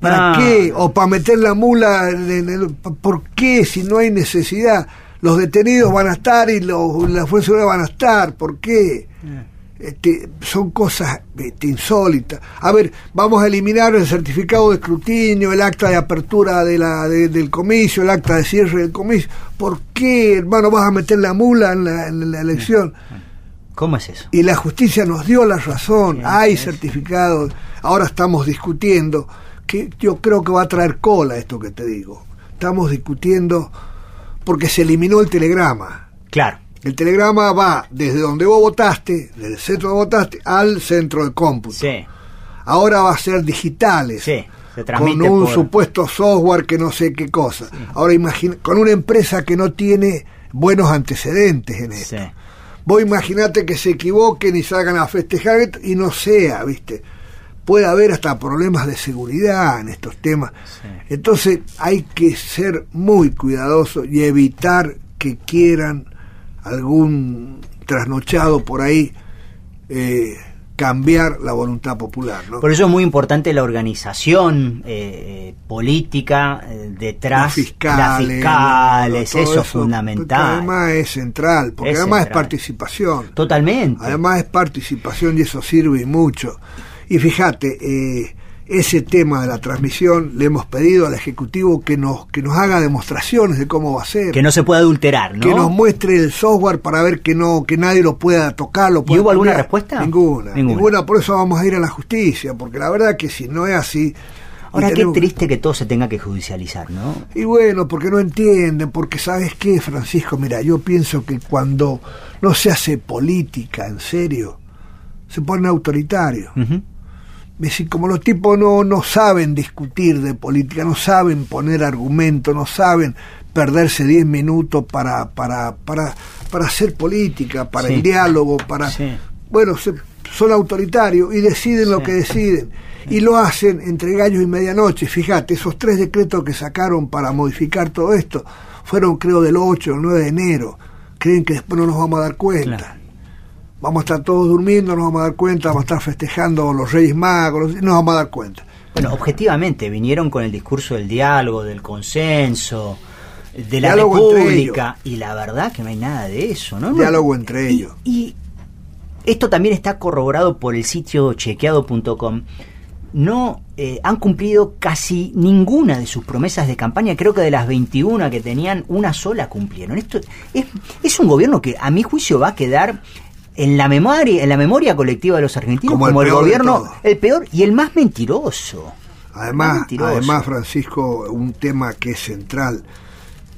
¿Para No. qué? O para meter la mula. en el- ¿Por qué si no hay necesidad? Los detenidos van a estar y los, las fuerzas de seguridad van a estar. ¿Por qué? Este, son cosas este, insólitas. A ver, vamos a eliminar el certificado de escrutinio, el acta de apertura de la, de- del comicio, el acta de cierre del comicio. ¿Por qué, hermano, vas a meter la mula en la, en la elección? ¿Cómo es eso? Y la justicia nos dio la razón. Hay certificados. Ahora estamos discutiendo que yo creo que va a traer cola esto que te digo. Estamos discutiendo porque se eliminó el telegrama. Claro. El telegrama va desde donde vos votaste, desde el centro donde votaste, al centro de cómputo. Sí. Ahora va a ser digitales. Sí. Se Con un por- supuesto software que no sé qué cosa. Ahora imagina, con una empresa que no tiene buenos antecedentes en esto. Sí. Vos imaginate que se equivoquen y salgan a festejar y no sea, ¿viste? Puede haber hasta problemas de seguridad en estos temas. Sí. Entonces hay que ser muy cuidadosos y evitar que quieran algún trasnochado por ahí eh, cambiar la voluntad popular, ¿no? Por eso es muy importante la organización eh, política eh, detrás Las fiscales, las fiscales, eso es fundamental. Además es central, porque Es además es participación. Totalmente. Además es participación y eso sirve mucho. Y fíjate, eh, ese tema de la transmisión le hemos pedido al Ejecutivo que nos, que nos haga demostraciones de cómo va a ser. que no se puede adulterar, ¿no? Que nos muestre el software para ver que no que nadie lo pueda tocar. Lo pueda hubo alguna respuesta? Ninguna, Ninguna. ninguna. Por eso vamos a ir a la justicia, porque la verdad que si no es así... y Ahora, qué triste que todo se tenga que judicializar, ¿no? y bueno, porque no entienden, porque sabes qué, Francisco, mira, yo pienso que cuando no se hace política en serio, se pone autoritario. Ujú. Es decir, como los tipos no, no saben discutir de política, no saben poner argumentos, no saben perderse 10 minutos para, para, para, para hacer política, para Sí. el diálogo, para... Sí. Bueno, se- son autoritarios y deciden lo que deciden. Y lo hacen entre gallos y medianoche. Fíjate, esos tres decretos que sacaron para modificar todo esto fueron creo del 8 o 9 de enero. Creen que después no nos vamos a dar cuenta Claro. Vamos a estar todos durmiendo, nos vamos a dar cuenta, vamos a estar festejando los Reyes Magos, nos vamos a dar cuenta. Bueno, objetivamente vinieron con el discurso del diálogo, del consenso, de la Diálogo república, y la verdad que no hay nada de eso, ¿no? No- Diálogo entre y- ellos. Y esto también está corroborado por el sitio chequeado.com. No eh, han cumplido casi ninguna de sus promesas de campaña. Creo que de las 21 que tenían, una sola cumplieron. Esto es, es un gobierno que, a mi juicio, va a quedar en la memoria, en la memoria colectiva de los argentinos Como como, el gobierno, el peor y el más mentiroso. Además, mentiroso. además, Francisco, un tema que es central.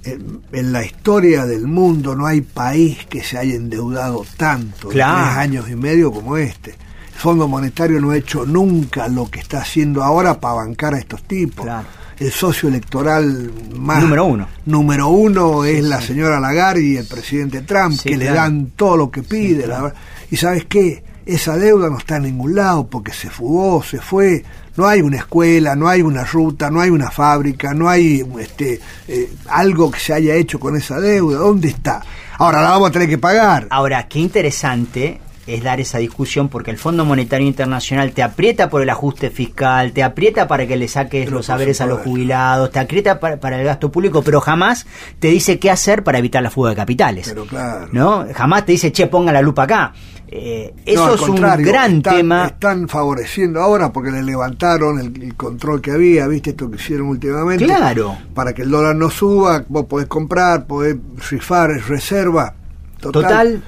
En, en la historia del mundo no hay país que se haya endeudado tanto Claro. en tres años y medio como este. El Fondo Monetario no ha hecho nunca lo que está haciendo ahora para bancar a estos tipos. Claro. El socio electoral más Número uno. número uno es la señora Lagarde y el presidente Trump, Sí, que le dan todo lo que pide. la verdad. y sabes qué, esa deuda no está en ningún lado porque se fugó, se fue. No hay una escuela, no hay una ruta, no hay una fábrica, no hay este eh, algo que se haya hecho con esa deuda. ¿Dónde está? Ahora la vamos a tener que pagar. Ahora, qué interesante es dar esa discusión porque el Fondo Monetario Internacional te aprieta por el ajuste fiscal, te aprieta para que le saques Pero los por saberes a los jubilados, te aprieta para, para el gasto público, pero jamás te dice qué hacer para evitar la fuga de capitales. Pero claro. ¿No? Jamás te dice, che, ponga la lupa acá. Eh, eso es un gran están- tema. Están favoreciendo ahora porque le levantaron el, el control que había, ¿viste? Esto que hicieron últimamente. Claro. Para que el dólar no suba, vos podés comprar, podés rifar, es reserva. Total. Total.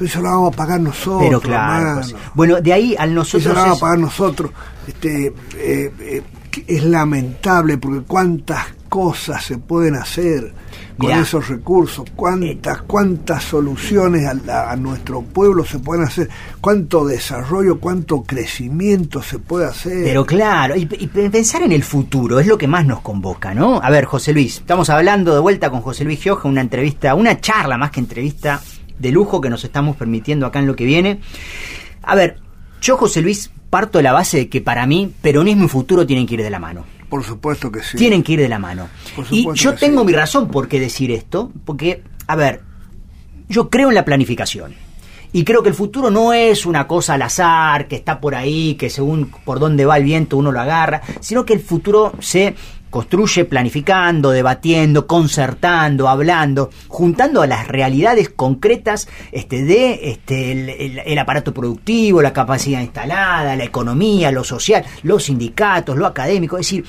Pero eso lo vamos a pagar nosotros. Pero claro. pues, bueno, de ahí al Eso nosotros. lo vamos a pagar nosotros. Este, eh, eh, es lamentable porque cuántas cosas se pueden hacer con Mirá. esos recursos, cuántas, cuántas soluciones a, nuestro pueblo se pueden hacer, cuánto desarrollo, cuánto crecimiento se puede hacer. Pero claro, y, y pensar en el futuro es lo que más nos convoca, ¿no? A ver, José Luis, estamos hablando de vuelta con José Luis Gioja, una entrevista, una charla más que entrevista de lujo que nos estamos permitiendo acá en lo que viene. A ver, yo, José Luis, parto de la base de que para mí peronismo y futuro tienen que ir de la mano. Por supuesto que sí. Tienen que ir de la mano. Y yo tengo sí. mi razón por qué decir esto, porque, a ver, yo creo en la planificación. Y creo que el futuro no es una cosa al azar, que está por ahí, que según por dónde va el viento uno lo agarra, sino que el futuro se construye planificando, debatiendo, concertando, hablando, juntando a las realidades concretas este, de este, el, el- el aparato productivo, la capacidad instalada, la economía, lo social, los sindicatos, lo académico, es decir,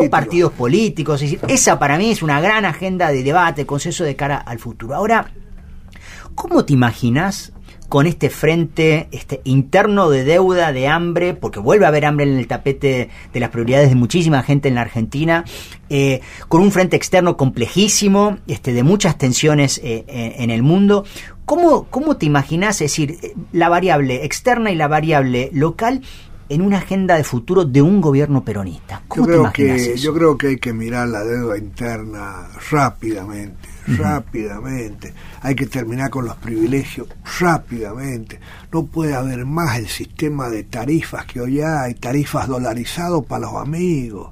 Los partidos políticos, es decir, esa para mí es una gran agenda de debate, consenso de cara al futuro. Ahora, ¿Cómo te imaginas con este frente este interno de deuda, de hambre, porque vuelve a haber hambre en el tapete de las prioridades de muchísima gente en la Argentina, eh, con un frente externo complejísimo, este, de muchas tensiones eh, eh, en el mundo? ¿Cómo, ¿Cómo te imaginas, es decir, la variable externa y la variable local en una agenda de futuro de un gobierno peronista? Yo ¿Cómo te creo, imaginas que, eso? yo creo que hay que mirar la deuda interna rápidamente, rápidamente. Hay que terminar con los privilegios rápidamente. No puede haber más el sistema de tarifas que hoy hay, tarifas dolarizadas para los amigos.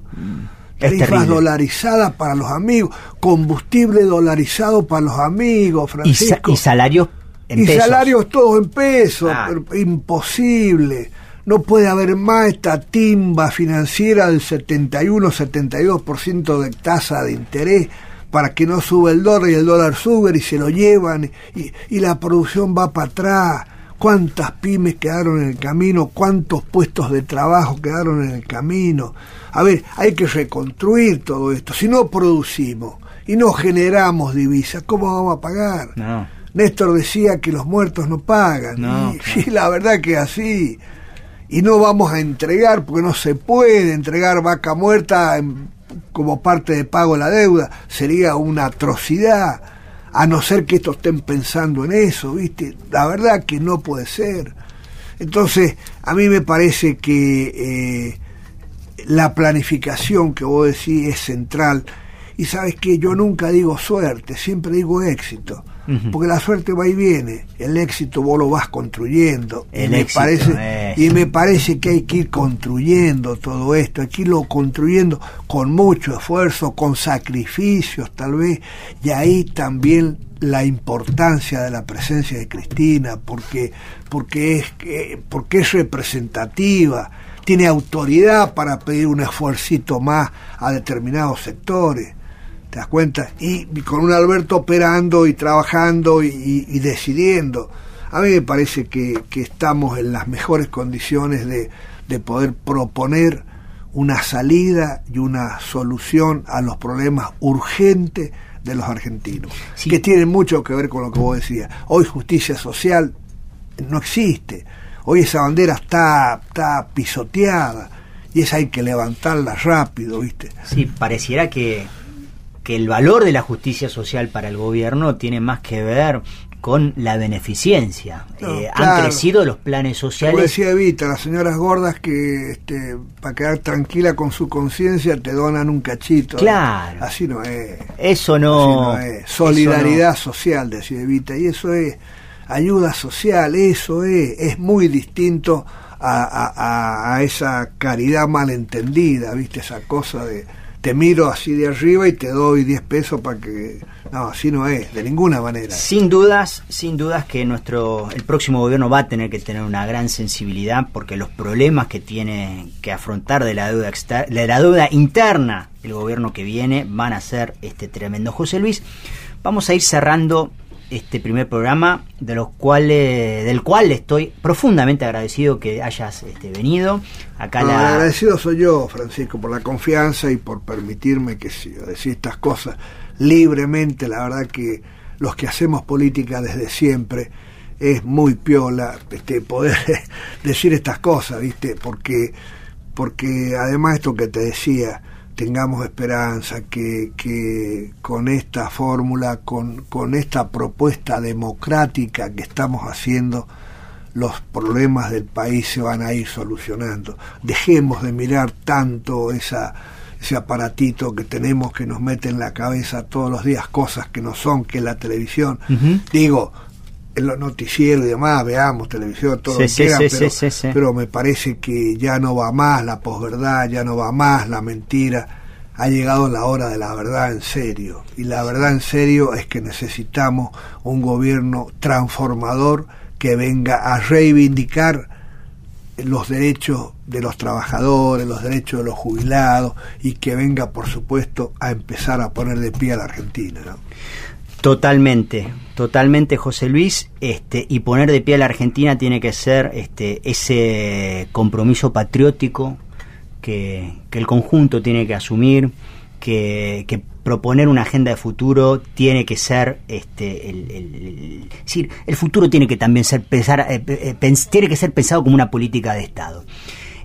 Es Tarifas dolarizadas para los amigos, combustible dolarizado para los amigos, y, sa- Francisco. y salarios en y pesos. salarios todos en pesos, pero imposible. No puede haber más esta timba financiera del 71-72% de tasa de interés para que no suba el dólar y el dólar sube y se lo llevan y, y la producción va para atrás. ¿Cuántas pymes quedaron en el camino? ¿Cuántos puestos de trabajo quedaron en el camino? A ver, hay que reconstruir todo esto. Si no producimos y no generamos divisas, ¿cómo vamos a pagar? No. Néstor decía que los muertos no pagan. No, y la verdad que así. Y no vamos a entregar, porque no se puede entregar vaca muerta en- como parte de pago de la deuda. Sería una atrocidad. A no ser que estos estén pensando en eso, ¿viste? La verdad que no puede ser. Entonces, a mí me parece que eh, la planificación que vos decís es central. Y sabes que yo nunca digo suerte, siempre digo éxito. Porque la suerte va y viene, el éxito vos lo vas construyendo. y, El me éxito, parece, eh. y me parece que hay que ir construyendo todo esto, hay que irlo construyendo con mucho esfuerzo, con sacrificios tal vez, y ahí también la importancia de la presencia de Cristina, porque, porque, es, que- porque es representativa, tiene autoridad para pedir un esfuercito más a determinados sectores. ¿Te das cuenta? Y, con un Alberto operando y trabajando y, y- y decidiendo. A mí me parece que, que estamos en las mejores condiciones de, de poder proponer una salida y una solución a los problemas urgentes de los argentinos, Sí. que tienen mucho que ver con lo que vos decías. Hoy justicia social no existe. Hoy esa bandera está, está pisoteada y esa hay que levantarla rápido, ¿viste? Sí, pareciera que, que el valor de la justicia social para el gobierno tiene más que ver con la beneficencia. No, Eh, Han crecido los planes Como sociales. decía Evita, las señoras gordas que este, para quedar tranquila con su conciencia te donan un cachito. Claro. Así no es. Eso Así no. es. Solidaridad social, decía Evita, y eso es ayuda social, eso es, es muy distinto a- a esa caridad malentendida, ¿viste? Esa cosa de te miro así de arriba y te doy 10 pesos para que... No, así no es, de ninguna manera. Sin dudas, sin dudas que nuestro el próximo gobierno va a tener que tener una gran sensibilidad porque los problemas que tiene que afrontar de la deuda exter- de la deuda interna el gobierno que viene van a ser este tremendo. José Luis, vamos a ir cerrando este primer programa de los cuales del cual estoy profundamente agradecido que hayas este, venido acá No, el la agradecido soy yo, Francisco, por la confianza y por permitirme que sí, decir estas cosas libremente. La verdad que los que hacemos política desde siempre es muy piola este, poder decir estas cosas, ¿viste? Porque, porque además esto que te decía, tengamos esperanza que, que con esta fórmula, con, con esta propuesta democrática que estamos haciendo, los problemas del país se van a ir solucionando. Dejemos de mirar tanto esa, ese aparatito que tenemos que nos mete en la cabeza todos los días cosas que no son, que la televisión. Digo, en los noticieros y demás, veamos televisión, todo Sí, lo que sí, quieran, sí, pero, me parece que ya no va más la posverdad, ya no va más la mentira. Ha llegado la hora de la verdad en serio. Y la verdad en serio es que necesitamos un gobierno transformador que venga a reivindicar los derechos de los trabajadores, los derechos de los jubilados y que venga, por supuesto, a empezar a poner de pie a la Argentina. ¿no? Totalmente, totalmente José Luis, este, y poner de pie a la Argentina tiene que ser este, ese compromiso patriótico que, que el conjunto tiene que asumir, que, que proponer una agenda de futuro tiene que ser este el, el- decir, el futuro tiene que también ser pensar, eh, eh, pens- tiene que ser pensado como una política de Estado.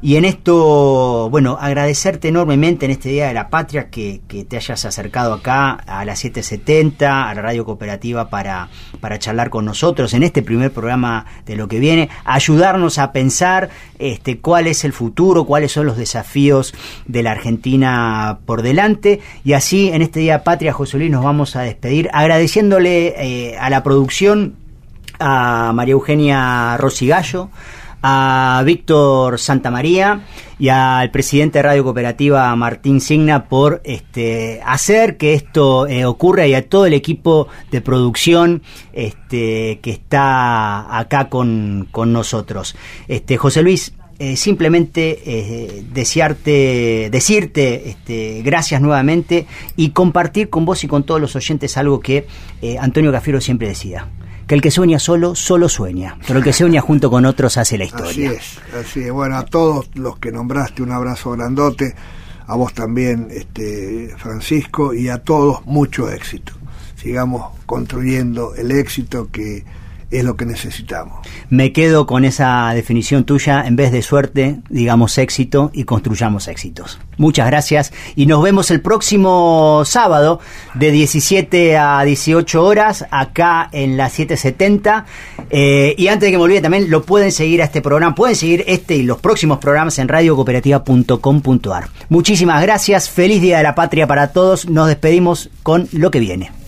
Y en esto, bueno, agradecerte enormemente en este Día de la Patria que, que te hayas acercado acá a las 7.70, a la radio cooperativa, para, para charlar con nosotros en este primer programa de lo que viene, ayudarnos a pensar este, cuál es el futuro, cuáles son los desafíos de la Argentina por delante. Y así, en este Día de Patria, José Luis, nos vamos a despedir agradeciéndole eh, a la producción a María Eugenia Rosigallo, a Víctor Santamaría y al presidente de Radio Cooperativa Martín Signa por este hacer que esto eh, ocurra y a todo el equipo de producción este que está acá con, con nosotros. Este José Luis eh, simplemente eh, desearte, decirte este, gracias nuevamente y compartir con vos y con todos los oyentes algo que Antonio Cafiero siempre decía que el que sueña solo, solo sueña, pero el que sueña junto con otros hace la Así historia. es, así es. Bueno, a todos los que nombraste un abrazo grandote, a vos también, este Francisco, y a todos mucho éxito. Sigamos construyendo el éxito que es lo que necesitamos. Me quedo con esa definición tuya, en vez de suerte, digamos éxito y construyamos éxitos. Muchas gracias y nos vemos el próximo sábado de 17 a 18 horas acá en la 770. Eh, y antes de que me olvide también, lo pueden seguir a este programa, pueden seguir este y los próximos programas en radiocooperativa.com.ar. Muchísimas gracias, feliz Día de la Patria para todos, nos despedimos con lo que viene.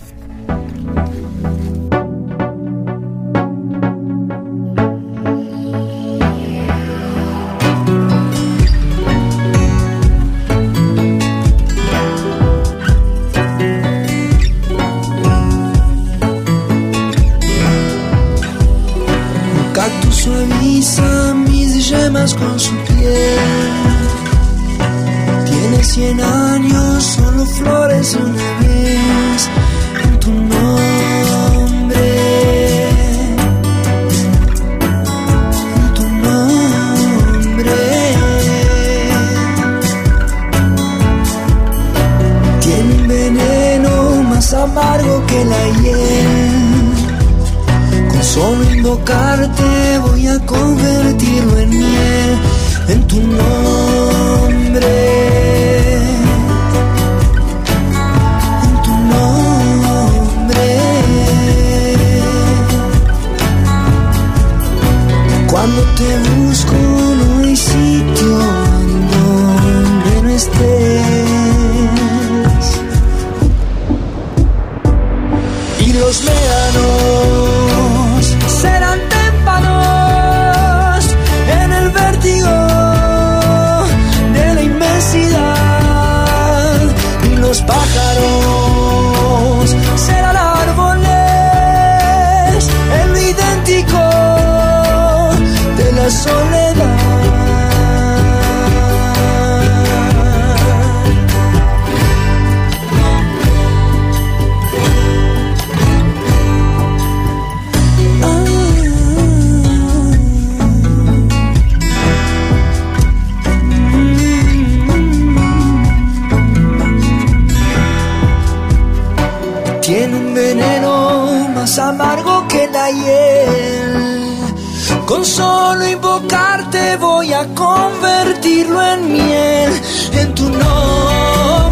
tiene un veneno más amargo que la hiel. Con solo invocarte voy a convertirlo en miel, en tu nombre.